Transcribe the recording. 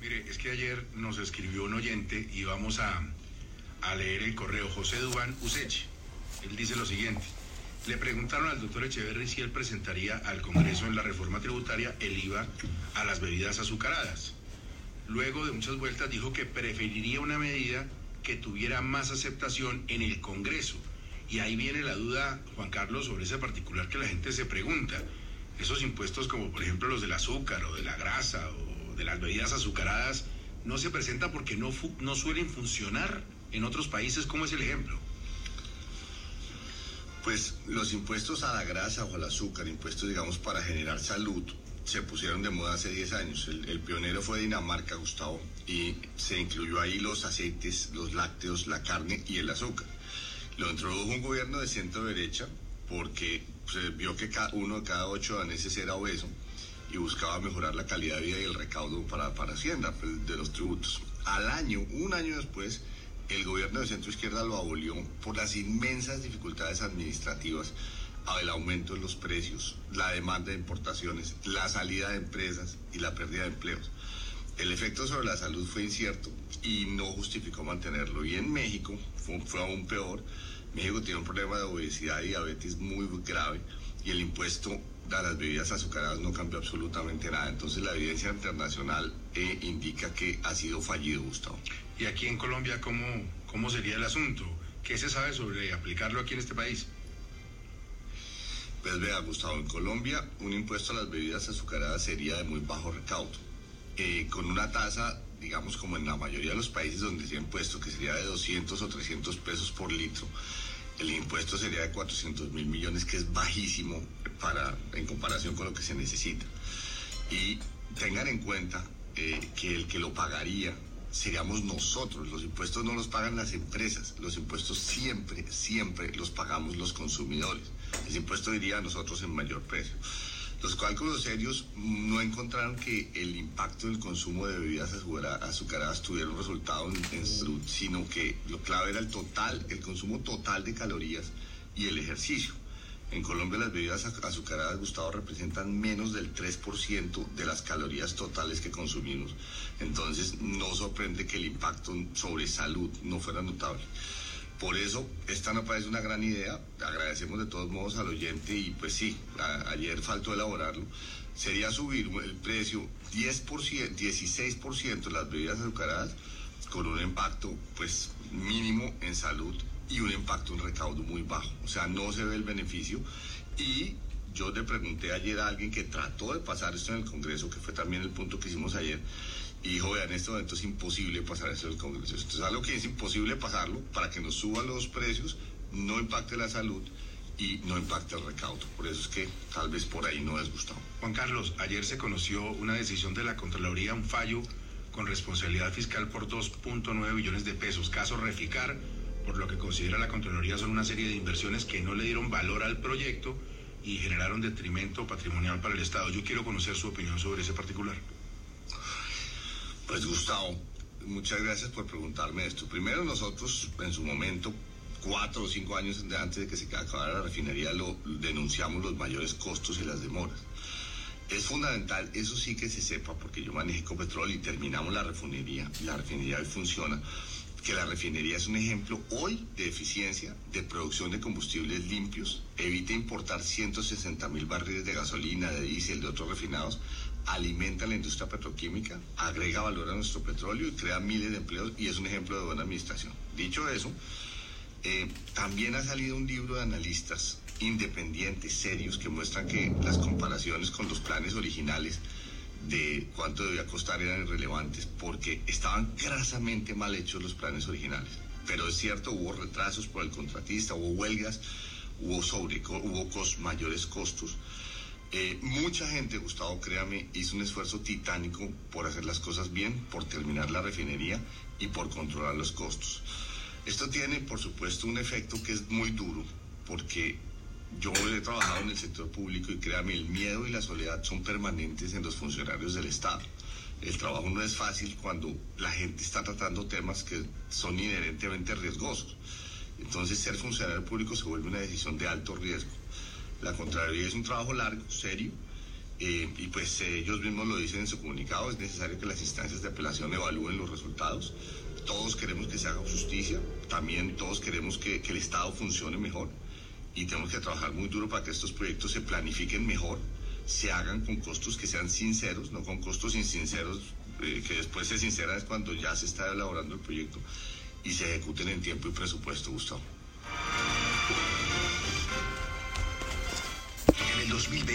Mire, es que ayer nos escribió un oyente y vamos a, leer el correo José Dubán Usechi. Él dice lo siguiente. Le preguntaron al doctor Echeverry si él presentaría al Congreso en la reforma tributaria el IVA a las bebidas azucaradas. Luego de muchas vueltas dijo que preferiría una medida que tuviera más aceptación en el Congreso. Y ahí viene la duda, Juan Carlos, sobre ese particular que la gente se pregunta. Esos impuestos como por ejemplo los del azúcar o de la grasa o de las bebidas azucaradas no se presentan porque no, no suelen funcionar en otros países, como es el ejemplo. Pues los impuestos a la grasa o al azúcar, impuestos digamos para generar salud, se pusieron de moda hace 10 años. El, pionero fue Dinamarca, Gustavo, y se incluyó ahí los aceites, los lácteos, la carne y el azúcar. Lo introdujo un gobierno de centro derecha porque se vio que uno de cada ocho daneses era obeso y buscaba mejorar la calidad de vida y el recaudo para, para Hacienda pues, de los tributos. Al año, un año después, el gobierno de centro izquierda lo abolió por las inmensas dificultades administrativas, el aumento de los precios, la demanda de importaciones, la salida de empresas y la pérdida de empleos. El efecto sobre la salud fue incierto y no justificó mantenerlo. Y en México fue, fue aún peor. México tiene un problema de obesidad y diabetes muy grave y el impuesto a las bebidas azucaradas no cambió absolutamente nada. Entonces la evidencia internacional eh, indica que ha sido fallido, Gustavo. ¿Y aquí en Colombia cómo, cómo sería el asunto? ¿Qué se sabe sobre aplicarlo aquí en este país? Pues vea, Gustavo, en Colombia un impuesto a las bebidas azucaradas sería de muy bajo recaudo, eh, con una tasa, digamos como en la mayoría de los países donde se ha impuesto, que sería de 200 o 300 pesos por litro el impuesto sería de 400 mil millones, que es bajísimo para, en comparación con lo que se necesita. Y tengan en cuenta eh, que el que lo pagaría seríamos nosotros. Los impuestos no los pagan las empresas, los impuestos siempre, siempre los pagamos los consumidores. Ese impuesto iría a nosotros en mayor precio. Los cálculos serios no encontraron que el impacto del consumo de bebidas azucaradas tuviera un resultado en, salud, sino que lo clave era el total, el consumo total de calorías y el ejercicio. En Colombia las bebidas azucaradas, Gustavo, representan menos del 3% de las calorías totales que consumimos. Entonces no sorprende que el impacto sobre salud no fuera notable. Por eso, esta no parece una gran idea. Agradecemos de todos modos al oyente y pues sí, ayer faltó elaborarlo. Sería subir el precio 10%, 16% de las bebidas azucaradas con un impacto pues mínimo en salud y un impacto en recaudo muy bajo. O sea, no se ve el beneficio y yo le pregunté ayer a alguien que trató de pasar esto en el Congreso, que fue también el punto que hicimos ayer, y dijo, en este momento es imposible pasar eso el Congreso. Entonces, algo que es imposible pasarlo para que nos suban los precios, no impacte la salud y no impacte el recaudo. Por eso es que tal vez por ahí no es gustado. Juan Carlos, ayer se conoció una decisión de la Contraloría, un fallo con responsabilidad fiscal por 2.9 billones de pesos. Caso Reficar, por lo que considera la Contraloría, son una serie de inversiones que no le dieron valor al proyecto y generaron detrimento patrimonial para el Estado. Yo quiero conocer su opinión sobre ese particular. Pues Gustavo, muchas gracias por preguntarme esto. Primero nosotros en su momento, cuatro o cinco años antes de que se acabara la refinería, lo denunciamos los mayores costos y las demoras. Es fundamental, eso sí que se sepa, porque yo manejé con petróleo y terminamos la refinería, la refinería funciona, que la refinería es un ejemplo hoy de eficiencia, de producción de combustibles limpios, evita importar 160 mil barriles de gasolina, de diésel, de otros refinados, alimenta la industria petroquímica, agrega valor a nuestro petróleo y crea miles de empleos y es un ejemplo de buena administración. Dicho eso, eh, también ha salido un libro de analistas independientes, serios, que muestran que las comparaciones con los planes originales de cuánto debía costar eran irrelevantes porque estaban grasamente mal hechos los planes originales. Pero es cierto, hubo retrasos por el contratista, hubo huelgas, hubo sobre, hubo mayores costos. Eh, mucha gente, Gustavo, créame, hizo un esfuerzo titánico por hacer las cosas bien, por terminar la refinería y por controlar los costos. Esto tiene, por supuesto, un efecto que es muy duro, porque yo he trabajado en el sector público y créame, el miedo y la soledad son permanentes en los funcionarios del Estado. El trabajo no es fácil cuando la gente está tratando temas que son inherentemente riesgosos. Entonces, ser funcionario público se vuelve una decisión de alto riesgo. La Contraloría es un trabajo largo, serio, Eh, y pues ellos mismos lo dicen en su comunicado, es necesario que las instancias de apelación evalúen los resultados. Todos queremos que se haga justicia, también todos queremos que, que el Estado funcione mejor y tenemos que trabajar muy duro para que estos proyectos se planifiquen mejor, se hagan con costos que sean sinceros, no con costos insinceros eh, que después se sinceran es cuando ya se está elaborando el proyecto y se ejecuten en tiempo y presupuesto, Gustavo. En el 2020.